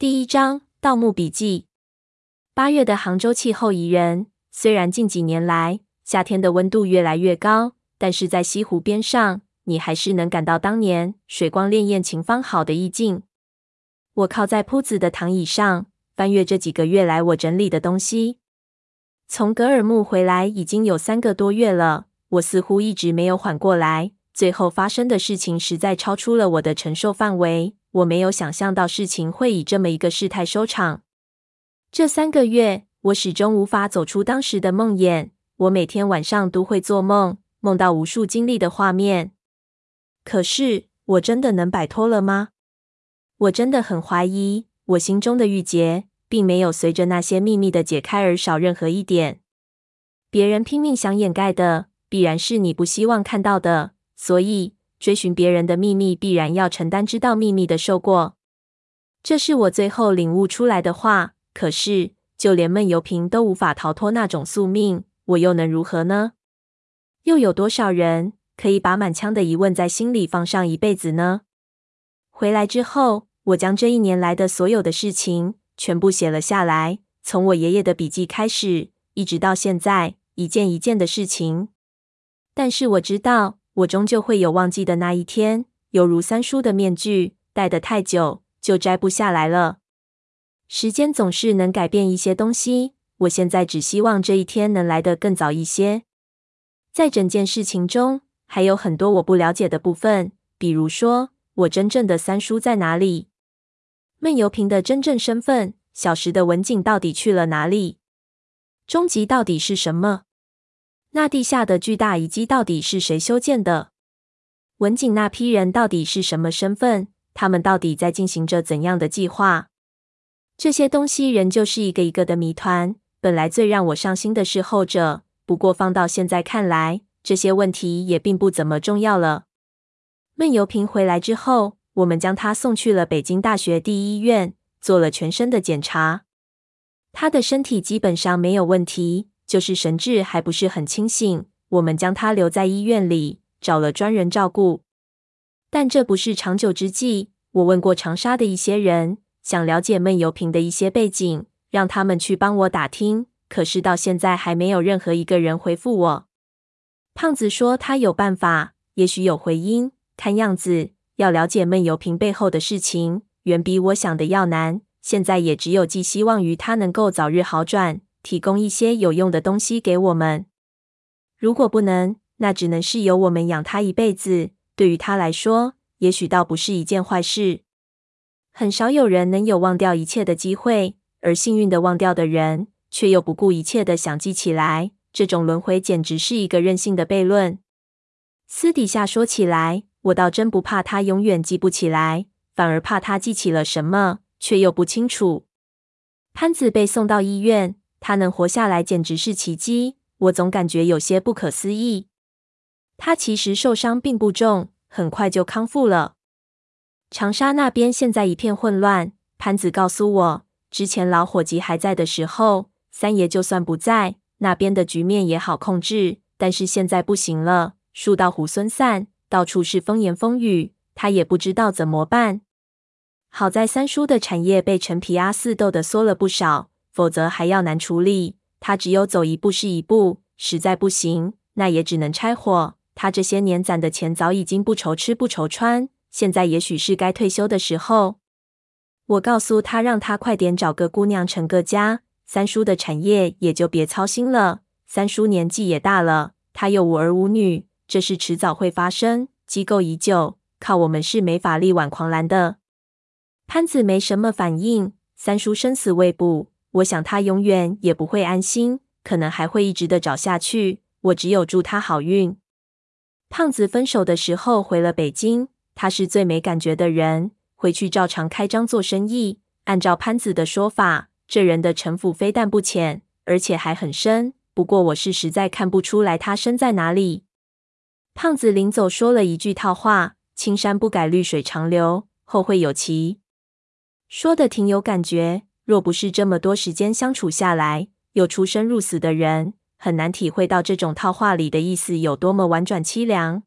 第一章《盗墓笔记》。八月的杭州气候宜人，虽然近几年来夏天的温度越来越高，但是在西湖边上，你还是能感到当年水光潋滟、晴方好的意境。我靠在铺子的躺椅上，翻阅这几个月来我整理的东西。从格尔木回来已经有三个多月了，我似乎一直没有缓过来。最后发生的事情实在超出了我的承受范围，我没有想象到事情会以这么一个事态收场。这三个月，我始终无法走出当时的梦魇。我每天晚上都会做梦，梦到无数经历的画面。可是，我真的能摆脱了吗？我真的很怀疑，我心中的郁结并没有随着那些秘密的解开而少任何一点。别人拼命想掩盖的，必然是你不希望看到的。所以，追寻别人的秘密，必然要承担知道秘密的受过。这是我最后领悟出来的话。可是，就连闷油瓶都无法逃脱那种宿命，我又能如何呢？又有多少人可以把满腔的疑问在心里放上一辈子呢？回来之后，我将这一年来的所有的事情全部写了下来，从我爷爷的笔记开始，一直到现在，一件一件的事情。但是我知道。我终究会有忘记的那一天，犹如三叔的面具，戴得太久就摘不下来了。时间总是能改变一些东西，我现在只希望这一天能来得更早一些。在整件事情中，还有很多我不了解的部分，比如说，我真正的三叔在哪里？闷油瓶的真正身份，小时的文景到底去了哪里？终极到底是什么？那地下的巨大遗迹到底是谁修建的？文景那批人到底是什么身份？他们到底在进行着怎样的计划？这些东西仍旧是一个一个的谜团。本来最让我伤心的是后者，不过放到现在看来，这些问题也并不怎么重要了。闷油瓶回来之后，我们将他送去了北京大学第一医院，做了全身的检查。他的身体基本上没有问题。就是神志还不是很清醒，我们将他留在医院里，找了专人照顾。但这不是长久之计。我问过长沙的一些人，想了解闷油瓶的一些背景，让他们去帮我打听。可是到现在还没有任何一个人回复我。胖子说他有办法，也许有回音。看样子要了解闷油瓶背后的事情，远比我想的要难。现在也只有寄希望于他能够早日好转。提供一些有用的东西给我们。如果不能，那只能是由我们养他一辈子。对于他来说，也许倒不是一件坏事。很少有人能有忘掉一切的机会，而幸运的忘掉的人，却又不顾一切的想记起来。这种轮回简直是一个任性的悖论。私底下说起来，我倒真不怕他永远记不起来，反而怕他记起了什么，却又不清楚。潘子被送到医院。他能活下来简直是奇迹，我总感觉有些不可思议。他其实受伤并不重，很快就康复了。长沙那边现在一片混乱。潘子告诉我，之前老伙计还在的时候，三爷就算不在，那边的局面也好控制。但是现在不行了，树倒猢狲散，到处是风言风语，他也不知道怎么办。好在三叔的产业被陈皮阿四斗得缩了不少。否则还要难处理。他只有走一步是一步，实在不行，那也只能拆伙。他这些年攒的钱早已经不愁吃不愁穿，现在也许是该退休的时候。我告诉他，让他快点找个姑娘成个家，三叔的产业也就别操心了。三叔年纪也大了，他又无儿无女，这事迟早会发生。机构已久，靠我们是没法力挽狂澜的。潘子没什么反应，三叔生死未卜。我想他永远也不会安心，可能还会一直的找下去。我只有祝他好运。胖子分手的时候回了北京，他是最没感觉的人，回去照常开张做生意。按照潘子的说法，这人的城府非但不浅，而且还很深。不过我是实在看不出来他深在哪里。胖子临走说了一句套话：“青山不改，绿水长流，后会有期。”说的挺有感觉。若不是这么多时间相处下来，又出生入死的人，很难体会到这种套话里的意思有多么婉转凄凉。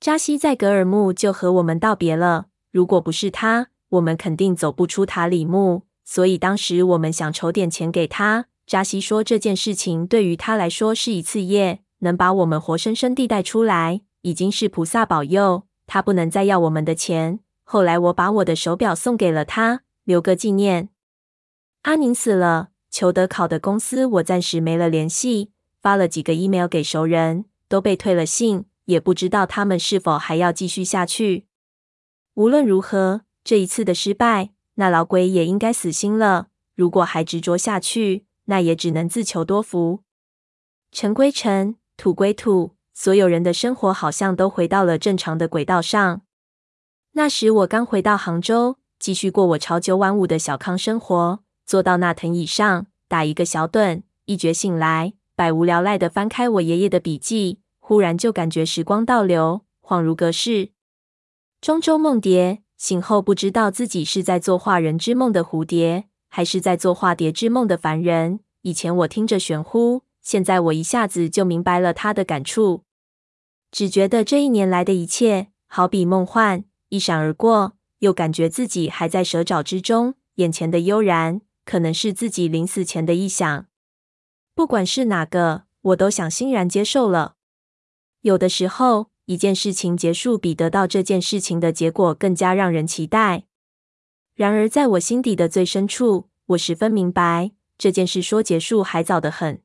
扎西在格尔木就和我们道别了。如果不是他，我们肯定走不出塔里木，所以当时我们想筹点钱给他。扎西说，这件事情对于他来说是一次业，能把我们活生生地带出来，已经是菩萨保佑。他不能再要我们的钱。后来我把我的手表送给了他，留个纪念。阿宁死了，裘德考的公司我暂时没了联系，发了几个 email 给熟人，都被退了信，也不知道他们是否还要继续下去。无论如何，这一次的失败，那老鬼也应该死心了。如果还执着下去，那也只能自求多福。尘归尘，土归土，所有人的生活好像都回到了正常的轨道上。那时我刚回到杭州，继续过我朝九晚五的小康生活，坐到那藤椅上打一个小盹，一觉醒来，百无聊赖地翻开我爷爷的笔记，忽然就感觉时光倒流，恍如隔世。庄周梦蝶醒后，不知道自己是在做化人之梦的蝴蝶，还是在做化蝶之梦的凡人。以前我听着玄乎，现在我一下子就明白了他的感触，只觉得这一年来的一切好比梦幻。一闪而过，又感觉自己还在蛇爪之中。眼前的悠然，可能是自己临死前的臆想。不管是哪个，我都想欣然接受了。有的时候，一件事情结束比得到这件事情的结果更加让人期待。然而，在我心底的最深处，我十分明白，这件事说结束还早得很。